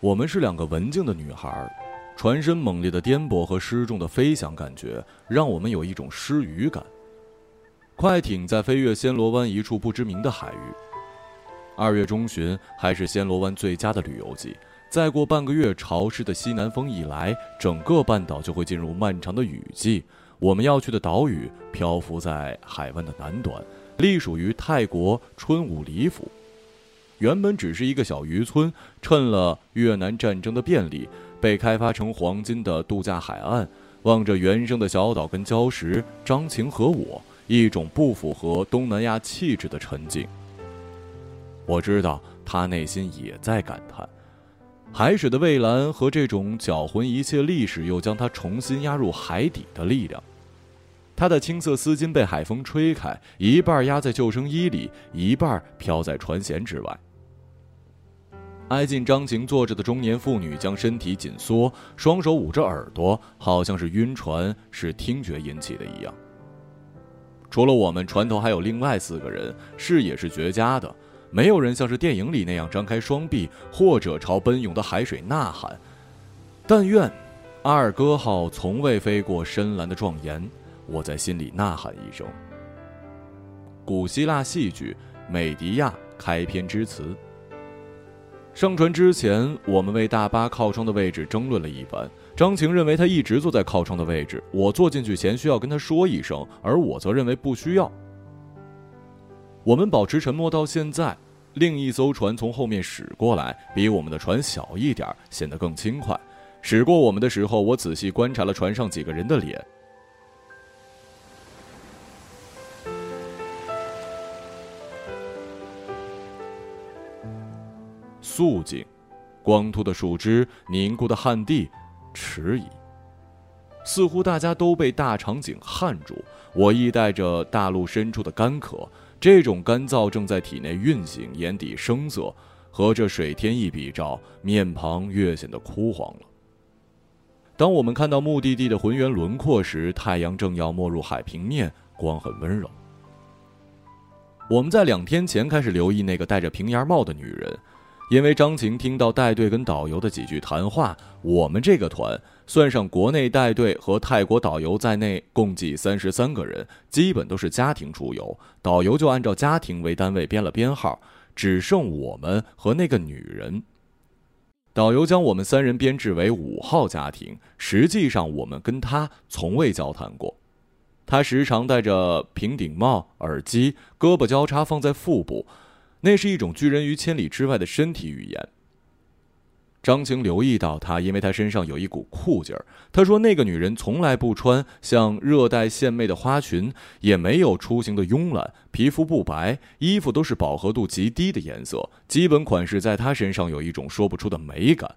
我们是两个文静的女孩，船身猛烈的颠簸和失重的飞翔感觉，让我们有一种失语感。快艇在飞越暹罗湾一处不知名的海域。二月中旬还是暹罗湾最佳的旅游季。再过半个月，潮湿的西南风一来，整个半岛就会进入漫长的雨季。我们要去的岛屿漂浮在海湾的南端，隶属于泰国春武里府。原本只是一个小渔村，趁了越南战争的便利，被开发成黄金的度假海岸。望着原生的小岛跟礁石，张晴和我一种不符合东南亚气质的沉静。我知道他内心也在感叹。海水的蔚蓝和这种搅浑一切历史又将它重新压入海底的力量，他的青色丝巾被海风吹开，一半压在救生衣里，一半飘在船舷之外。挨近张晴坐着的中年妇女将身体紧缩，双手捂着耳朵，好像是晕船是听觉引起的一样。除了我们，船头还有另外四个人，视野是绝佳的。没有人像是电影里那样张开双臂，或者朝奔涌的海水呐喊。但愿阿尔戈号从未飞过深蓝的壮严，我在心里呐喊一声。古希腊戏剧《美狄亚》开篇之词。上船之前，我们为大巴靠窗的位置争论了一番。张晴认为他一直坐在靠窗的位置，我坐进去前需要跟他说一声，而我则认为不需要。我们保持沉默到现在。另一艘船从后面驶过来，比我们的船小一点，显得更轻快。驶过我们的时候，我仔细观察了船上几个人的脸。肃静，光秃的树枝，凝固的旱地，迟疑。似乎大家都被大场景撼住。我亦带着大陆深处的干渴。这种干燥正在体内运行，眼底生涩，和这水天一比照，面庞越显得枯黄了。当我们看到目的地的浑圆轮廓时，太阳正要没入海平面，光很温柔。我们在两天前开始留意那个戴着平檐帽的女人。因为张晴听到带队跟导游的几句谈话，我们这个团算上国内带队和泰国导游在内，共计三十三个人，基本都是家庭出游。导游就按照家庭为单位编了编号，只剩我们和那个女人。导游将我们三人编制为五号家庭，实际上我们跟他从未交谈过。他时常戴着平顶帽、耳机，胳膊交叉放在腹部。那是一种拒人于千里之外的身体语言。张晴留意到他，因为他身上有一股酷劲儿。他说：“那个女人从来不穿像热带献媚的花裙，也没有出行的慵懒，皮肤不白，衣服都是饱和度极低的颜色，基本款式在她身上有一种说不出的美感。”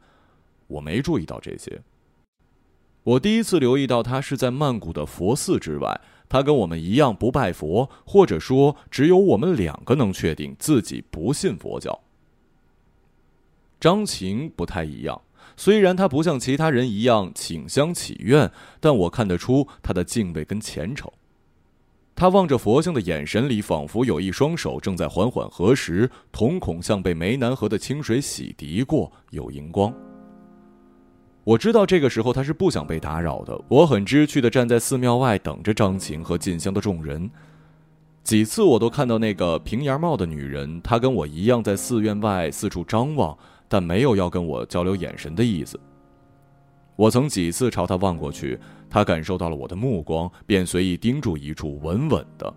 我没注意到这些。我第一次留意到她是在曼谷的佛寺之外。他跟我们一样不拜佛，或者说只有我们两个能确定自己不信佛教。张晴不太一样，虽然他不像其他人一样请香祈愿，但我看得出他的敬畏跟虔诚。他望着佛像的眼神里，仿佛有一双手正在缓缓合十，瞳孔像被湄南河的清水洗涤过，有荧光。我知道这个时候他是不想被打扰的。我很知趣的站在寺庙外等着张晴和进香的众人。几次我都看到那个平檐帽的女人，她跟我一样在寺院外四处张望，但没有要跟我交流眼神的意思。我曾几次朝她望过去，她感受到了我的目光，便随意盯住一处，稳稳的。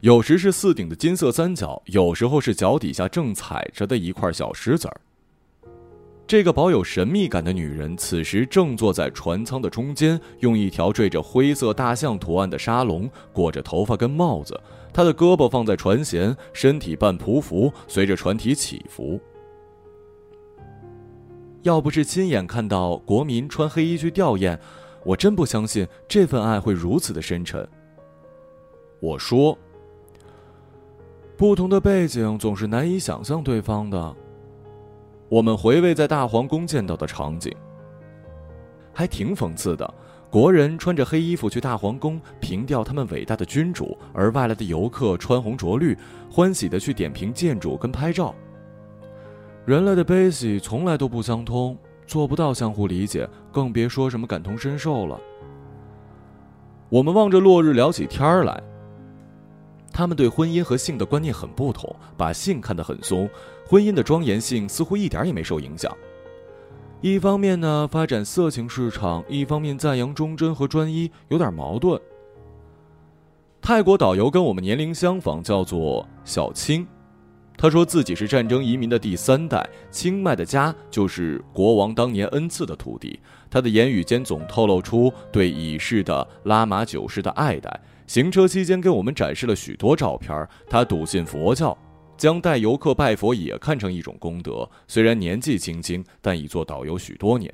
有时是寺顶的金色三角，有时候是脚底下正踩着的一块小石子儿。这个保有神秘感的女人，此时正坐在船舱的中间，用一条缀着灰色大象图案的纱笼裹着头发跟帽子。她的胳膊放在船舷，身体半匍匐，随着船体起伏。要不是亲眼看到国民穿黑衣去吊唁，我真不相信这份爱会如此的深沉。我说：“不同的背景总是难以想象对方的。”我们回味在大皇宫见到的场景，还挺讽刺的。国人穿着黑衣服去大皇宫凭吊他们伟大的君主，而外来的游客穿红着绿，欢喜的去点评建筑跟拍照。人类的悲喜从来都不相通，做不到相互理解，更别说什么感同身受了。我们望着落日聊起天儿来。他们对婚姻和性的观念很不同，把性看得很松，婚姻的庄严性似乎一点也没受影响。一方面呢，发展色情市场；一方面赞扬忠贞和专一，有点矛盾。泰国导游跟我们年龄相仿，叫做小青。他说自己是战争移民的第三代，清迈的家就是国王当年恩赐的土地。他的言语间总透露出对已逝的拉玛九世的爱戴。行车期间给我们展示了许多照片。他笃信佛教，将带游客拜佛也看成一种功德。虽然年纪轻轻，但已做导游许多年。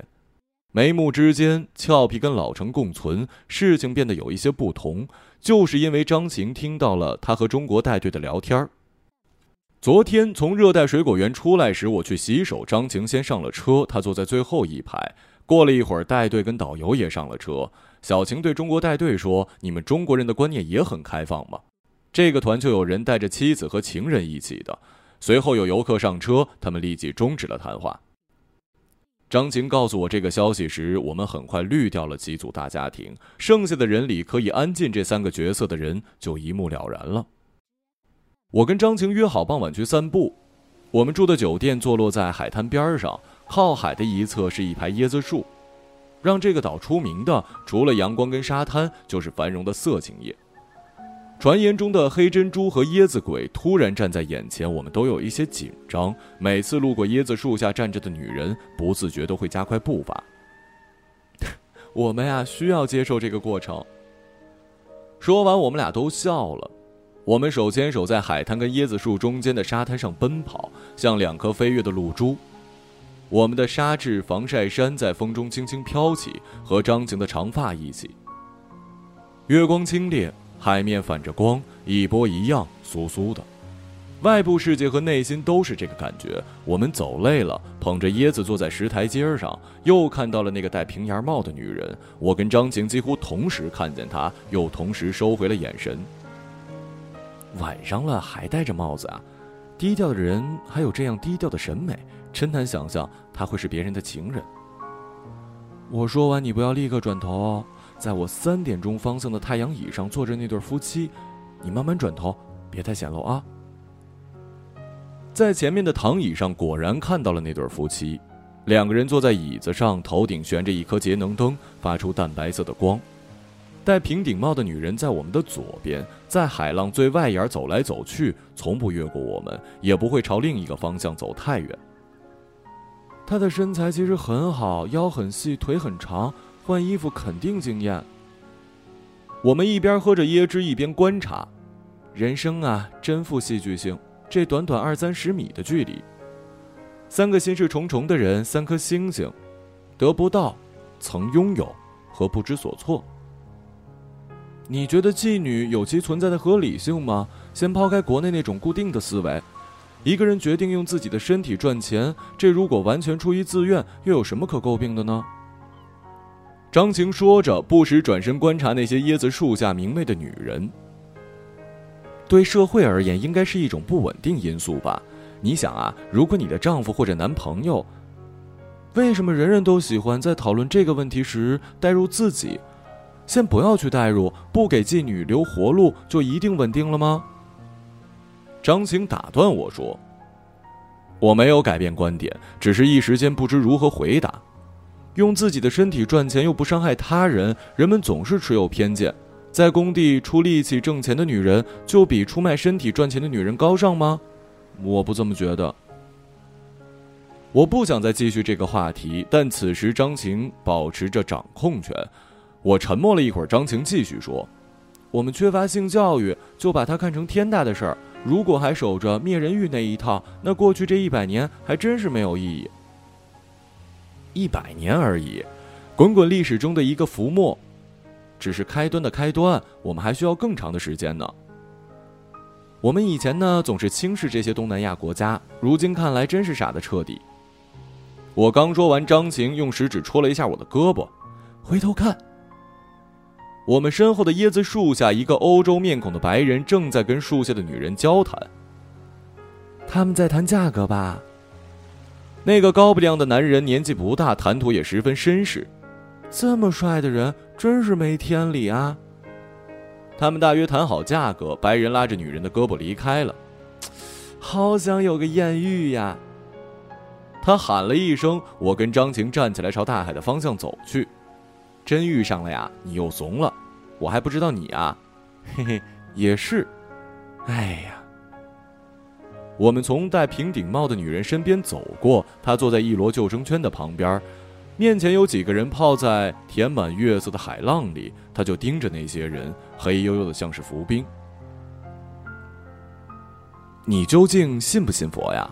眉目之间，俏皮跟老成共存。事情变得有一些不同，就是因为张晴听到了他和中国带队的聊天昨天从热带水果园出来时，我去洗手，张晴先上了车，他坐在最后一排。过了一会儿，带队跟导游也上了车。小晴对中国带队说：“你们中国人的观念也很开放吗？”这个团就有人带着妻子和情人一起的。随后有游客上车，他们立即终止了谈话。张晴告诉我这个消息时，我们很快滤掉了几组大家庭，剩下的人里可以安进这三个角色的人就一目了然了。我跟张晴约好傍晚去散步，我们住的酒店坐落在海滩边上，靠海的一侧是一排椰子树。让这个岛出名的，除了阳光跟沙滩，就是繁荣的色情业。传言中的黑珍珠和椰子鬼突然站在眼前，我们都有一些紧张。每次路过椰子树下站着的女人，不自觉都会加快步伐。我们呀，需要接受这个过程。说完，我们俩都笑了。我们手牵手在海滩跟椰子树中间的沙滩上奔跑，像两颗飞跃的露珠。我们的纱质防晒衫在风中轻轻飘起，和张晴的长发一起。月光清冽，海面反着光，一波一样酥酥的。外部世界和内心都是这个感觉。我们走累了，捧着椰子坐在石台阶上，又看到了那个戴平檐帽的女人。我跟张晴几乎同时看见她，又同时收回了眼神。晚上了还戴着帽子啊！低调的人还有这样低调的审美，真难想象他会是别人的情人。我说完，你不要立刻转头哦。在我三点钟方向的太阳椅上坐着那对夫妻，你慢慢转头，别太显露啊。在前面的躺椅上，果然看到了那对夫妻，两个人坐在椅子上，头顶悬着一颗节能灯，发出淡白色的光。戴平顶帽的女人在我们的左边，在海浪最外沿走来走去，从不越过我们，也不会朝另一个方向走太远。她的身材其实很好，腰很细，腿很长，换衣服肯定惊艳。我们一边喝着椰汁，一边观察。人生啊，真富戏剧性。这短短二三十米的距离，三个心事重重的人，三颗星星，得不到，曾拥有，和不知所措。你觉得妓女有其存在的合理性吗？先抛开国内那种固定的思维，一个人决定用自己的身体赚钱，这如果完全出于自愿，又有什么可诟病的呢？张晴说着，不时转身观察那些椰子树下明媚的女人。对社会而言，应该是一种不稳定因素吧？你想啊，如果你的丈夫或者男朋友，为什么人人都喜欢在讨论这个问题时带入自己？先不要去代入，不给妓女留活路，就一定稳定了吗？张晴打断我说：“我没有改变观点，只是一时间不知如何回答。用自己的身体赚钱又不伤害他人，人们总是持有偏见。在工地出力气挣钱的女人，就比出卖身体赚钱的女人高尚吗？我不这么觉得。我不想再继续这个话题，但此时张晴保持着掌控权。”我沉默了一会儿，张晴继续说：“我们缺乏性教育，就把它看成天大的事儿。如果还守着灭人欲那一套，那过去这一百年还真是没有意义。一百年而已，滚滚历史中的一个浮沫，只是开端的开端。我们还需要更长的时间呢。我们以前呢总是轻视这些东南亚国家，如今看来真是傻的彻底。”我刚说完，张晴用食指戳了一下我的胳膊，回头看。我们身后的椰子树下，一个欧洲面孔的白人正在跟树下的女人交谈。他们在谈价格吧？那个高不亮的男人年纪不大，谈吐也十分绅士。这么帅的人，真是没天理啊！他们大约谈好价格，白人拉着女人的胳膊离开了。好想有个艳遇呀！他喊了一声，我跟张晴站起来朝大海的方向走去。真遇上了呀！你又怂了，我还不知道你啊。嘿嘿，也是。哎呀，我们从戴平顶帽的女人身边走过，她坐在一摞救生圈的旁边，面前有几个人泡在填满月色的海浪里，她就盯着那些人，黑黝黝的像是浮冰。你究竟信不信佛呀？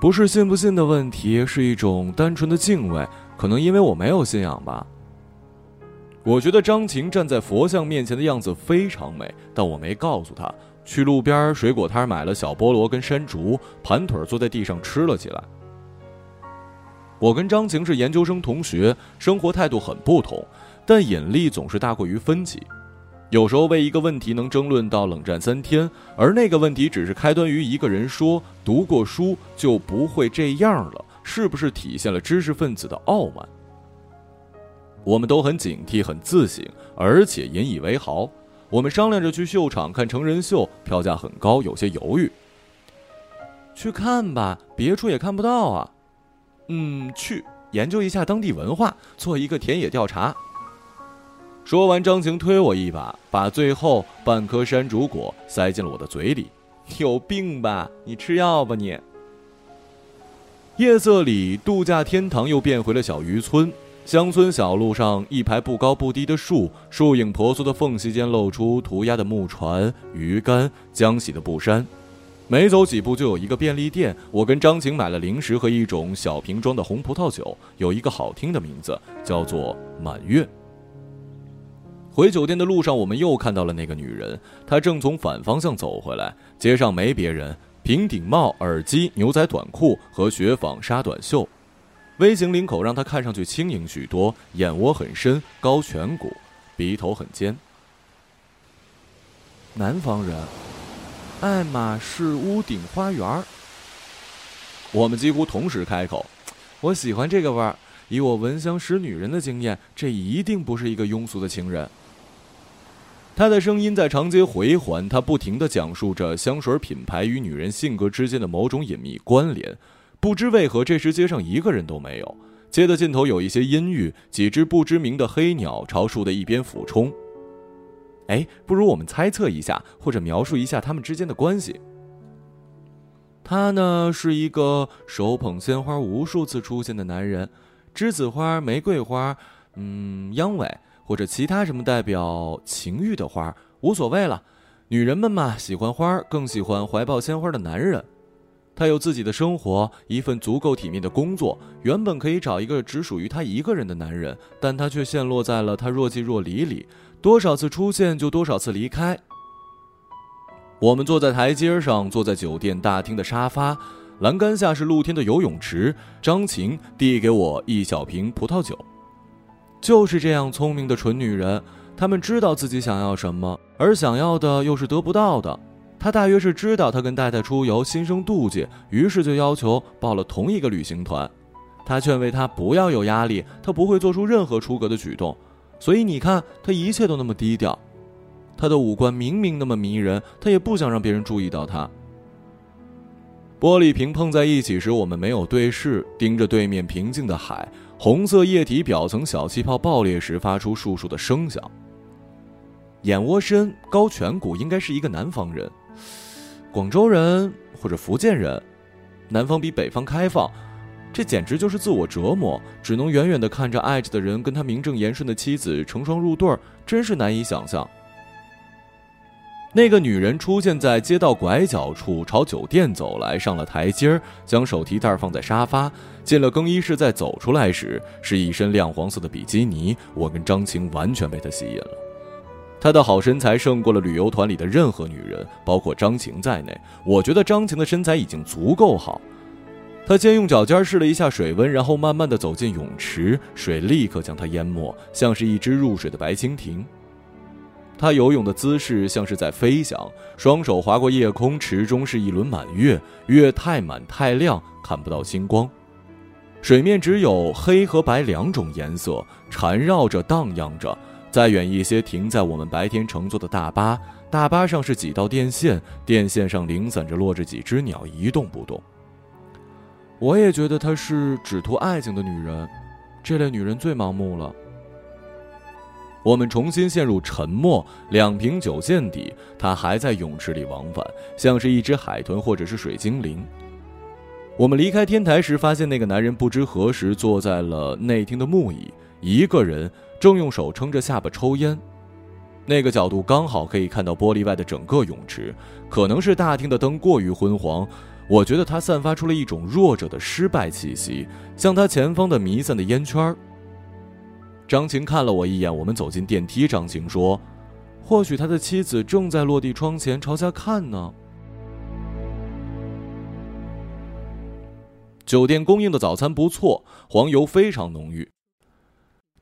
不是信不信的问题，是一种单纯的敬畏。可能因为我没有信仰吧。我觉得张晴站在佛像面前的样子非常美，但我没告诉她。去路边水果摊买了小菠萝跟山竹，盘腿坐在地上吃了起来。我跟张晴是研究生同学，生活态度很不同，但引力总是大过于分歧。有时候为一个问题能争论到冷战三天，而那个问题只是开端于一个人说读过书就不会这样了，是不是体现了知识分子的傲慢？我们都很警惕，很自省，而且引以为豪。我们商量着去秀场看成人秀，票价很高，有些犹豫。去看吧，别处也看不到啊。嗯，去研究一下当地文化，做一个田野调查。说完，张晴推我一把，把最后半颗山竹果塞进了我的嘴里。有病吧？你吃药吧你。夜色里，度假天堂又变回了小渔村。乡村小路上，一排不高不低的树，树影婆娑的缝隙间露出涂鸦的木船、鱼竿、浆洗的布衫。没走几步就有一个便利店，我跟张晴买了零食和一种小瓶装的红葡萄酒，有一个好听的名字，叫做满月。回酒店的路上，我们又看到了那个女人，她正从反方向走回来。街上没别人，平顶帽、耳机、牛仔短裤和雪纺纱短袖。微型领口让她看上去轻盈许多，眼窝很深，高颧骨，鼻头很尖。南方人，爱马仕屋顶花园儿。我们几乎同时开口：“我喜欢这个味儿。以我闻香识女人的经验，这一定不是一个庸俗的情人。”他的声音在长街回环，他不停地讲述着香水品牌与女人性格之间的某种隐秘关联。不知为何，这时街上一个人都没有。街的尽头有一些阴郁，几只不知名的黑鸟朝树的一边俯冲。哎，不如我们猜测一下，或者描述一下他们之间的关系。他呢，是一个手捧鲜花无数次出现的男人，栀子花、玫瑰花，嗯，鸢尾或者其他什么代表情欲的花，无所谓了。女人们嘛，喜欢花，更喜欢怀抱鲜花的男人。他有自己的生活，一份足够体面的工作。原本可以找一个只属于他一个人的男人，但他却陷落在了他若即若离里。多少次出现，就多少次离开。我们坐在台阶上，坐在酒店大厅的沙发，栏杆下是露天的游泳池。张晴递给我一小瓶葡萄酒。就是这样聪明的蠢女人，她们知道自己想要什么，而想要的又是得不到的。他大约是知道他跟太太出游心生妒忌，于是就要求报了同一个旅行团。他劝慰他不要有压力，他不会做出任何出格的举动。所以你看，他一切都那么低调。他的五官明明那么迷人，他也不想让别人注意到他。玻璃瓶碰在一起时，我们没有对视，盯着对面平静的海。红色液体表层小气泡爆裂时发出簌簌的声响。眼窝深，高颧骨，应该是一个南方人。广州人或者福建人，南方比北方开放，这简直就是自我折磨。只能远远的看着爱着的人跟他名正言顺的妻子成双入对儿，真是难以想象。那个女人出现在街道拐角处，朝酒店走来，上了台阶儿，将手提袋放在沙发，进了更衣室，再走出来时是一身亮黄色的比基尼。我跟张晴完全被她吸引了。她的好身材胜过了旅游团里的任何女人，包括张晴在内。我觉得张晴的身材已经足够好。她先用脚尖试了一下水温，然后慢慢的走进泳池，水立刻将她淹没，像是一只入水的白蜻蜓。她游泳的姿势像是在飞翔，双手划过夜空，池中是一轮满月，月太满太亮，看不到星光。水面只有黑和白两种颜色，缠绕着荡漾着。再远一些，停在我们白天乘坐的大巴，大巴上是几道电线，电线上零散着落着几只鸟，一动不动。我也觉得她是只图爱情的女人，这类女人最盲目了。我们重新陷入沉默，两瓶酒见底，她还在泳池里往返，像是一只海豚或者是水精灵。我们离开天台时，发现那个男人不知何时坐在了内厅的木椅，一个人。正用手撑着下巴抽烟，那个角度刚好可以看到玻璃外的整个泳池。可能是大厅的灯过于昏黄，我觉得他散发出了一种弱者的失败气息，像他前方的弥散的烟圈。张晴看了我一眼，我们走进电梯。张晴说：“或许他的妻子正在落地窗前朝下看呢。”酒店供应的早餐不错，黄油非常浓郁。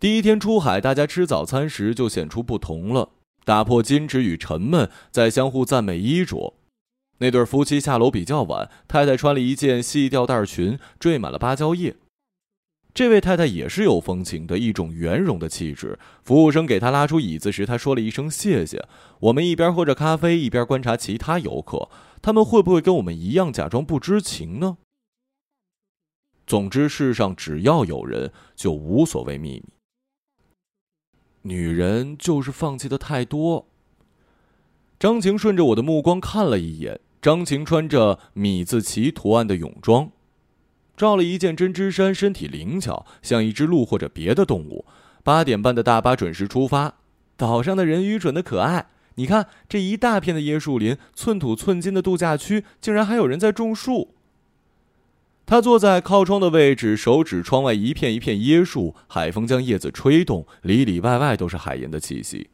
第一天出海，大家吃早餐时就显出不同了，打破矜持与沉闷，在相互赞美衣着。那对夫妻下楼比较晚，太太穿了一件细吊带裙，缀满了芭蕉叶。这位太太也是有风情的，一种圆融的气质。服务生给她拉出椅子时，她说了一声谢谢。我们一边喝着咖啡，一边观察其他游客，他们会不会跟我们一样假装不知情呢？总之，世上只要有人，就无所谓秘密。女人就是放弃的太多。张晴顺着我的目光看了一眼，张晴穿着米字旗图案的泳装，罩了一件针织衫，身体灵巧，像一只鹿或者别的动物。八点半的大巴准时出发。岛上的人愚蠢的可爱，你看这一大片的椰树林，寸土寸金的度假区，竟然还有人在种树。他坐在靠窗的位置，手指窗外一片一片椰树，海风将叶子吹动，里里外外都是海盐的气息。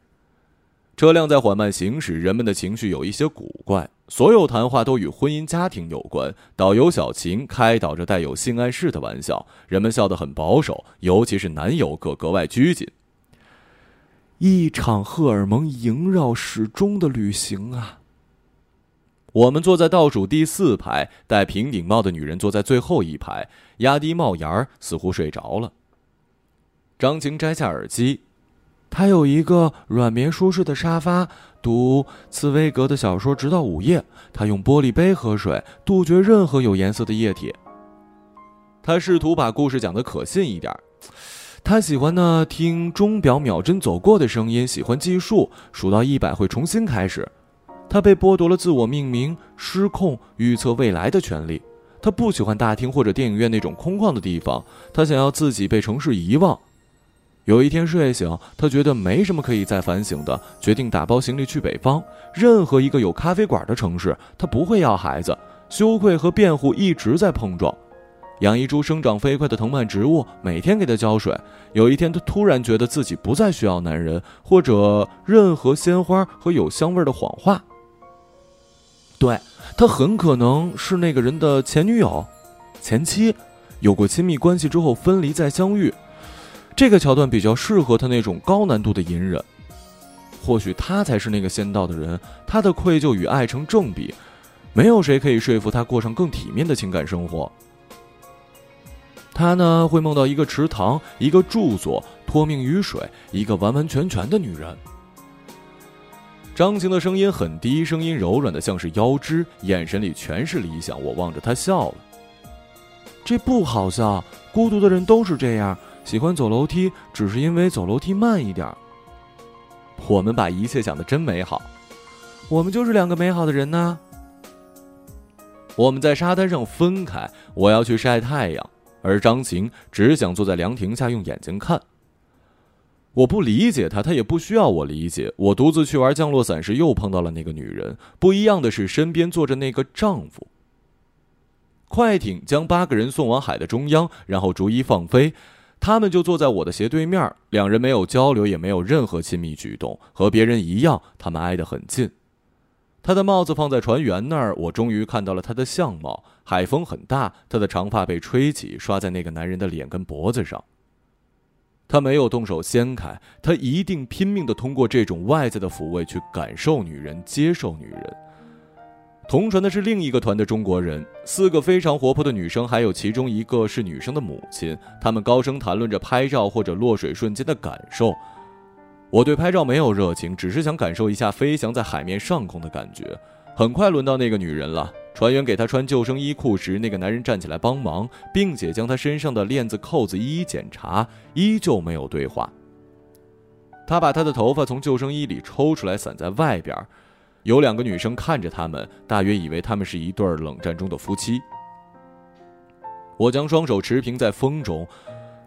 车辆在缓慢行驶，人们的情绪有一些古怪，所有谈话都与婚姻家庭有关。导游小晴开导着带有性暗示的玩笑，人们笑得很保守，尤其是男游客格外拘谨。一场荷尔蒙萦绕始终的旅行啊！我们坐在倒数第四排，戴平顶帽的女人坐在最后一排，压低帽檐儿，似乎睡着了。张晴摘下耳机，她有一个软绵舒适的沙发，读茨威格的小说直到午夜。她用玻璃杯喝水，杜绝任何有颜色的液体。她试图把故事讲得可信一点。她喜欢呢听钟表秒针走过的声音，喜欢计数，数到一百会重新开始。他被剥夺了自我命名、失控、预测未来的权利。他不喜欢大厅或者电影院那种空旷的地方。他想要自己被城市遗忘。有一天睡醒，他觉得没什么可以再反省的，决定打包行李去北方，任何一个有咖啡馆的城市。他不会要孩子，羞愧和辩护一直在碰撞。养一株生长飞快的藤蔓植物，每天给它浇水。有一天，他突然觉得自己不再需要男人或者任何鲜花和有香味的谎话。对他很可能是那个人的前女友、前妻，有过亲密关系之后分离再相遇。这个桥段比较适合他那种高难度的隐忍。或许他才是那个先到的人，他的愧疚与爱成正比，没有谁可以说服他过上更体面的情感生活。他呢会梦到一个池塘，一个住所，托命于水，一个完完全全的女人。张晴的声音很低，声音柔软的像是腰肢，眼神里全是理想。我望着他笑了。这不好笑，孤独的人都是这样，喜欢走楼梯，只是因为走楼梯慢一点。我们把一切想的真美好，我们就是两个美好的人呢。我们在沙滩上分开，我要去晒太阳，而张晴只想坐在凉亭下用眼睛看。我不理解他，他也不需要我理解。我独自去玩降落伞时，又碰到了那个女人。不一样的是，身边坐着那个丈夫。快艇将八个人送往海的中央，然后逐一放飞。他们就坐在我的斜对面。两人没有交流，也没有任何亲密举动。和别人一样，他们挨得很近。他的帽子放在船员那儿，我终于看到了他的相貌。海风很大，他的长发被吹起，刷在那个男人的脸跟脖子上。他没有动手掀开，他一定拼命的通过这种外在的抚慰去感受女人、接受女人。同船的是另一个团的中国人，四个非常活泼的女生，还有其中一个是女生的母亲。他们高声谈论着拍照或者落水瞬间的感受。我对拍照没有热情，只是想感受一下飞翔在海面上空的感觉。很快轮到那个女人了，船员给他穿救生衣裤时，那个男人站起来帮忙，并且将他身上的链子扣子一一检查，依旧没有对话。他把他的头发从救生衣里抽出来，散在外边。有两个女生看着他们，大约以为他们是一对冷战中的夫妻。我将双手持平在风中，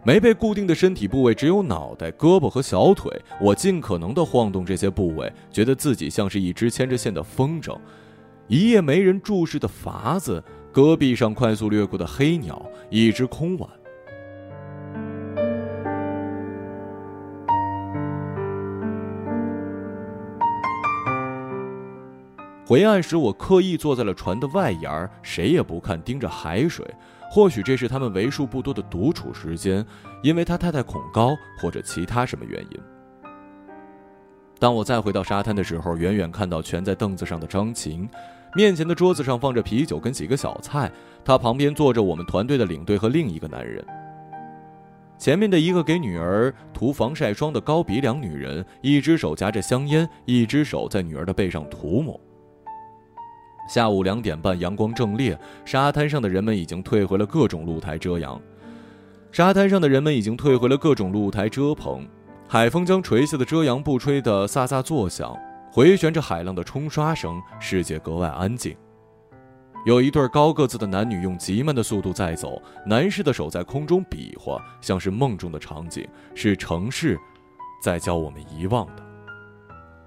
没被固定的身体部位只有脑袋、胳膊和小腿。我尽可能地晃动这些部位，觉得自己像是一只牵着线的风筝。一夜没人注视的筏子，戈壁上快速掠过的黑鸟，一只空碗。回岸时，我刻意坐在了船的外沿儿，谁也不看，盯着海水。或许这是他们为数不多的独处时间，因为他太太恐高，或者其他什么原因。当我再回到沙滩的时候，远远看到蜷在凳子上的张晴，面前的桌子上放着啤酒跟几个小菜，他旁边坐着我们团队的领队和另一个男人。前面的一个给女儿涂防晒霜的高鼻梁女人，一只手夹着香烟，一只手在女儿的背上涂抹。下午两点半，阳光正烈，沙滩上的人们已经退回了各种露台遮阳。沙滩上的人们已经退回了各种露台遮棚，海风将垂下的遮阳布吹得飒飒作响，回旋着海浪的冲刷声，世界格外安静。有一对高个子的男女用极慢的速度在走，男士的手在空中比划，像是梦中的场景，是城市在教我们遗忘的。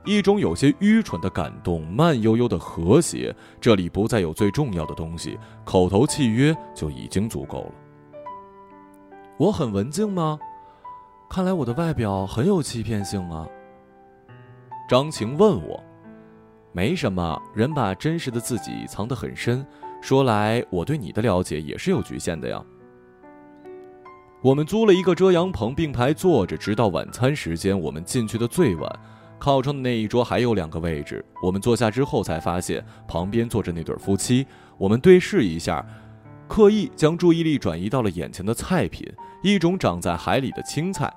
一种有些愚蠢的感动，慢悠悠的和谐。这里不再有最重要的东西，口头契约就已经足够了。我很文静吗？看来我的外表很有欺骗性啊。张晴问我，没什么人把真实的自己藏得很深。说来，我对你的了解也是有局限的呀。我们租了一个遮阳棚，并排坐着，直到晚餐时间。我们进去的最晚。靠窗的那一桌还有两个位置，我们坐下之后才发现旁边坐着那对夫妻。我们对视一下，刻意将注意力转移到了眼前的菜品，一种长在海里的青菜。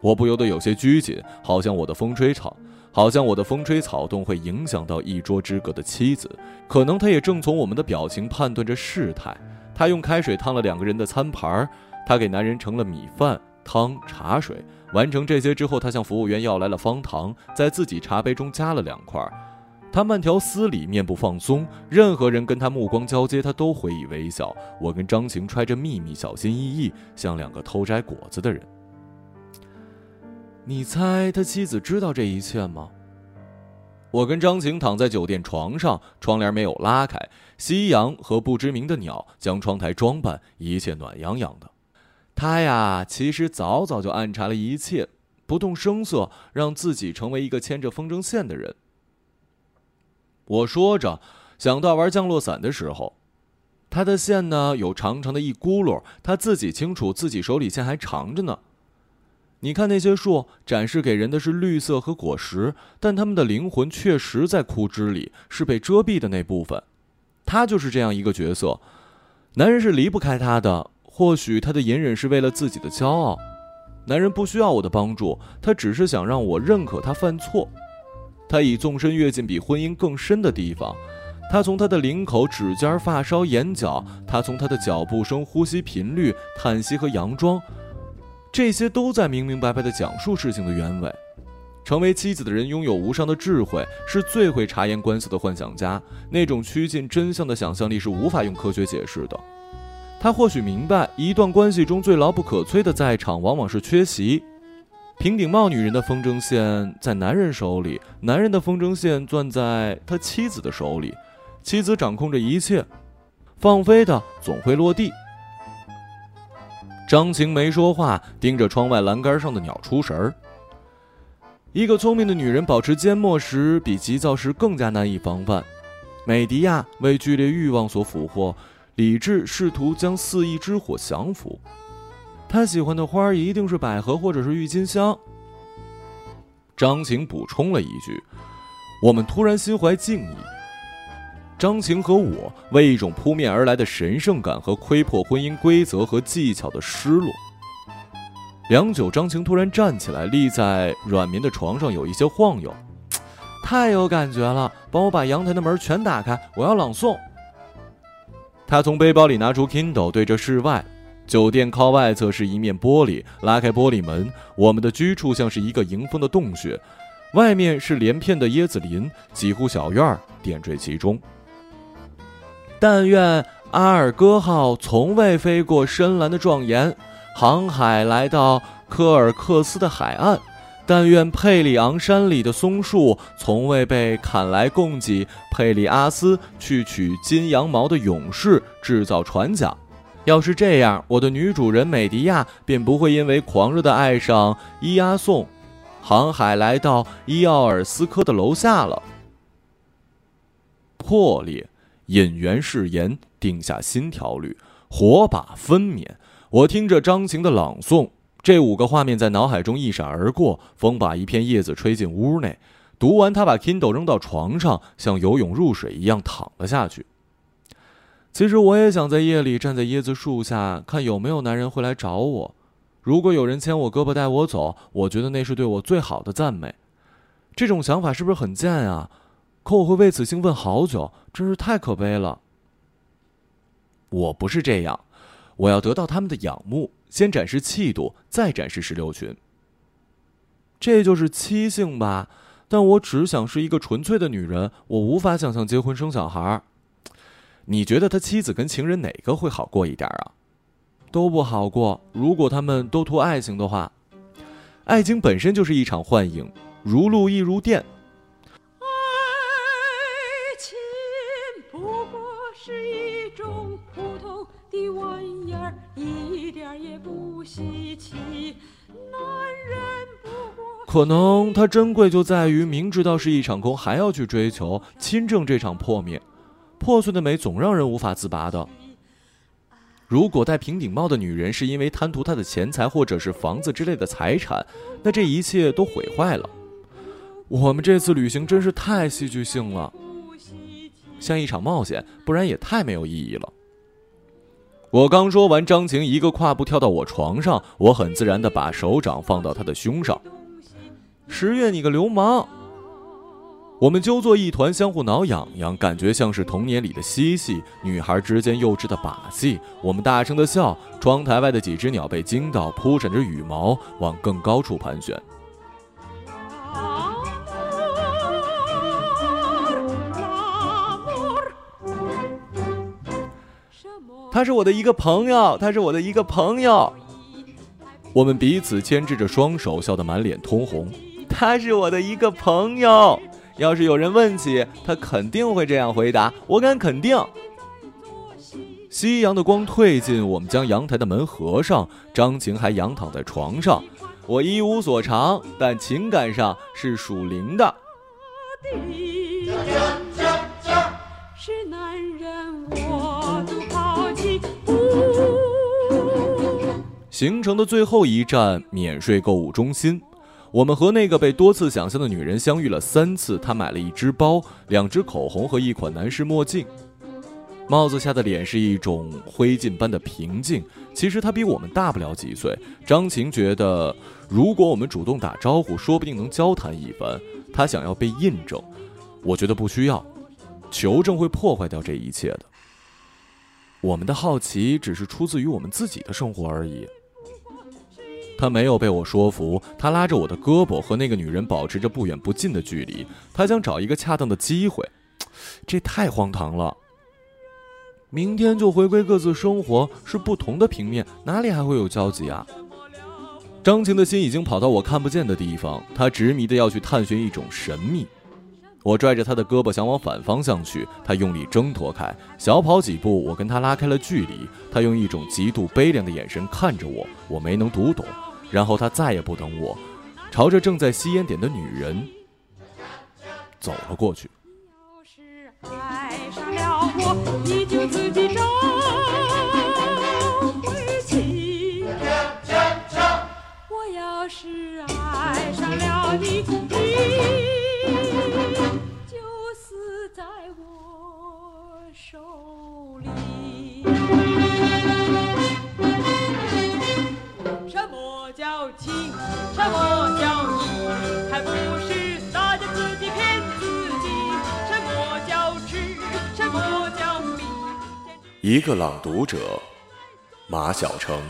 我不由得有些拘谨，好像我的风吹草，好像我的风吹草动会影响到一桌之隔的妻子。可能他也正从我们的表情判断着事态。他用开水烫了两个人的餐盘，他给男人盛了米饭。汤、茶水，完成这些之后，他向服务员要来了方糖，在自己茶杯中加了两块。他慢条斯理，面部放松。任何人跟他目光交接，他都回以微笑。我跟张晴揣着秘密，小心翼翼，像两个偷摘果子的人。你猜他妻子知道这一切吗？我跟张晴躺在酒店床上，窗帘没有拉开，夕阳和不知名的鸟将窗台装扮，一切暖洋洋的。他呀，其实早早就暗查了一切，不动声色，让自己成为一个牵着风筝线的人。我说着，想到玩降落伞的时候，他的线呢有长长的一轱辘，他自己清楚，自己手里线还长着呢。你看那些树，展示给人的是绿色和果实，但他们的灵魂确实在枯枝里，是被遮蔽的那部分。他就是这样一个角色，男人是离不开他的。或许他的隐忍是为了自己的骄傲，男人不需要我的帮助，他只是想让我认可他犯错。他已纵身跃进比婚姻更深的地方，他从他的领口、指尖、发梢、眼角，他从他的脚步声、呼吸频率、叹息和佯装，这些都在明明白白地讲述事情的原委。成为妻子的人拥有无上的智慧，是最会察言观色的幻想家，那种趋近真相的想象力是无法用科学解释的。他或许明白，一段关系中最牢不可摧的在场，往往是缺席。平顶帽女人的风筝线在男人手里，男人的风筝线攥在他妻子的手里，妻子掌控着一切，放飞的总会落地。张晴没说话，盯着窗外栏杆上的鸟出神儿。一个聪明的女人保持缄默时，比急躁时更加难以防范。美迪亚为剧烈欲望所俘获。理智试图将肆意之火降服，他喜欢的花一定是百合或者是郁金香。张晴补充了一句：“我们突然心怀敬意。”张晴和我为一种扑面而来的神圣感和窥破婚姻规则和技巧的失落。良久，张晴突然站起来，立在软绵的床上，有一些晃悠，太有感觉了！帮我把阳台的门全打开，我要朗诵。他从背包里拿出 Kindle，对着室外。酒店靠外侧是一面玻璃，拉开玻璃门，我们的居处像是一个迎风的洞穴，外面是连片的椰子林，几户小院点缀其中。但愿阿尔戈号从未飞过深蓝的壮严，航海来到科尔克斯的海岸。但愿佩里昂山里的松树从未被砍来供给佩里阿斯去取金羊毛的勇士制造船桨。要是这样，我的女主人美迪亚便不会因为狂热的爱上伊阿宋，航海来到伊奥尔斯科的楼下了。破裂，引援誓言，定下新条律，火把分娩。我听着张晴的朗诵，这五个画面在脑海中一闪而过。风把一片叶子吹进屋内。读完，他把 Kindle 扔到床上，像游泳入水一样躺了下去。其实我也想在夜里站在椰子树下，看有没有男人会来找我。如果有人牵我胳膊带我走，我觉得那是对我最好的赞美。这种想法是不是很贱啊？可我会为此兴奋好久，真是太可悲了。我不是这样，我要得到他们的仰慕，先展示气度，再展示石榴裙。这就是妻性吧？但我只想是一个纯粹的女人，我无法想象结婚生小孩。你觉得他妻子跟情人哪个会好过一点啊？都不好过。如果他们都图爱情的话，爱情本身就是一场幻影，如露亦如电。爱情不过是一种普通的玩意儿，一点也不稀奇。男人不过……可能它珍贵就在于明知道是一场空，还要去追求，亲证这场破灭。破碎的美总让人无法自拔的。如果戴平顶帽的女人是因为贪图她的钱财或者是房子之类的财产，那这一切都毁坏了。我们这次旅行真是太戏剧性了，像一场冒险，不然也太没有意义了。我刚说完，张晴一个跨步跳到我床上，我很自然地把手掌放到她的胸上。十月，你个流氓！我们揪作一团，相互挠痒痒，感觉像是童年里的嬉戏，女孩之间幼稚的把戏。我们大声的笑，窗台外的几只鸟被惊到，扑闪着羽毛往更高处盘旋。他是我的一个朋友，他是我的一个朋友。我们彼此牵制着双手，笑得满脸通红。他是我的一个朋友。要是有人问起，他肯定会这样回答。我敢肯定。夕阳的光退尽，我们将阳台的门合上。张晴还仰躺在床上。我一无所长，但情感上是属灵的。是男人，我都抛弃。行程的最后一站，免税购物中心。我们和那个被多次想象的女人相遇了三次。她买了一只包、两只口红和一款男士墨镜。帽子下的脸是一种灰烬般的平静。其实她比我们大不了几岁。张晴觉得，如果我们主动打招呼，说不定能交谈一番。她想要被印证，我觉得不需要。求证会破坏掉这一切的。我们的好奇只是出自于我们自己的生活而已。他没有被我说服，他拉着我的胳膊，和那个女人保持着不远不近的距离。他想找一个恰当的机会，这太荒唐了。明天就回归各自生活，是不同的平面，哪里还会有交集啊？张晴的心已经跑到我看不见的地方，他执迷的要去探寻一种神秘。我拽着他的胳膊想往反方向去，他用力挣脱开，小跑几步，我跟他拉开了距离。他用一种极度悲凉的眼神看着我，我没能读懂。然后他再也不等我，朝着正在吸烟点的女人走了过去。要是爱上了我，你就自己找回去。我要是爱上了你，一个朗读者，马晓成。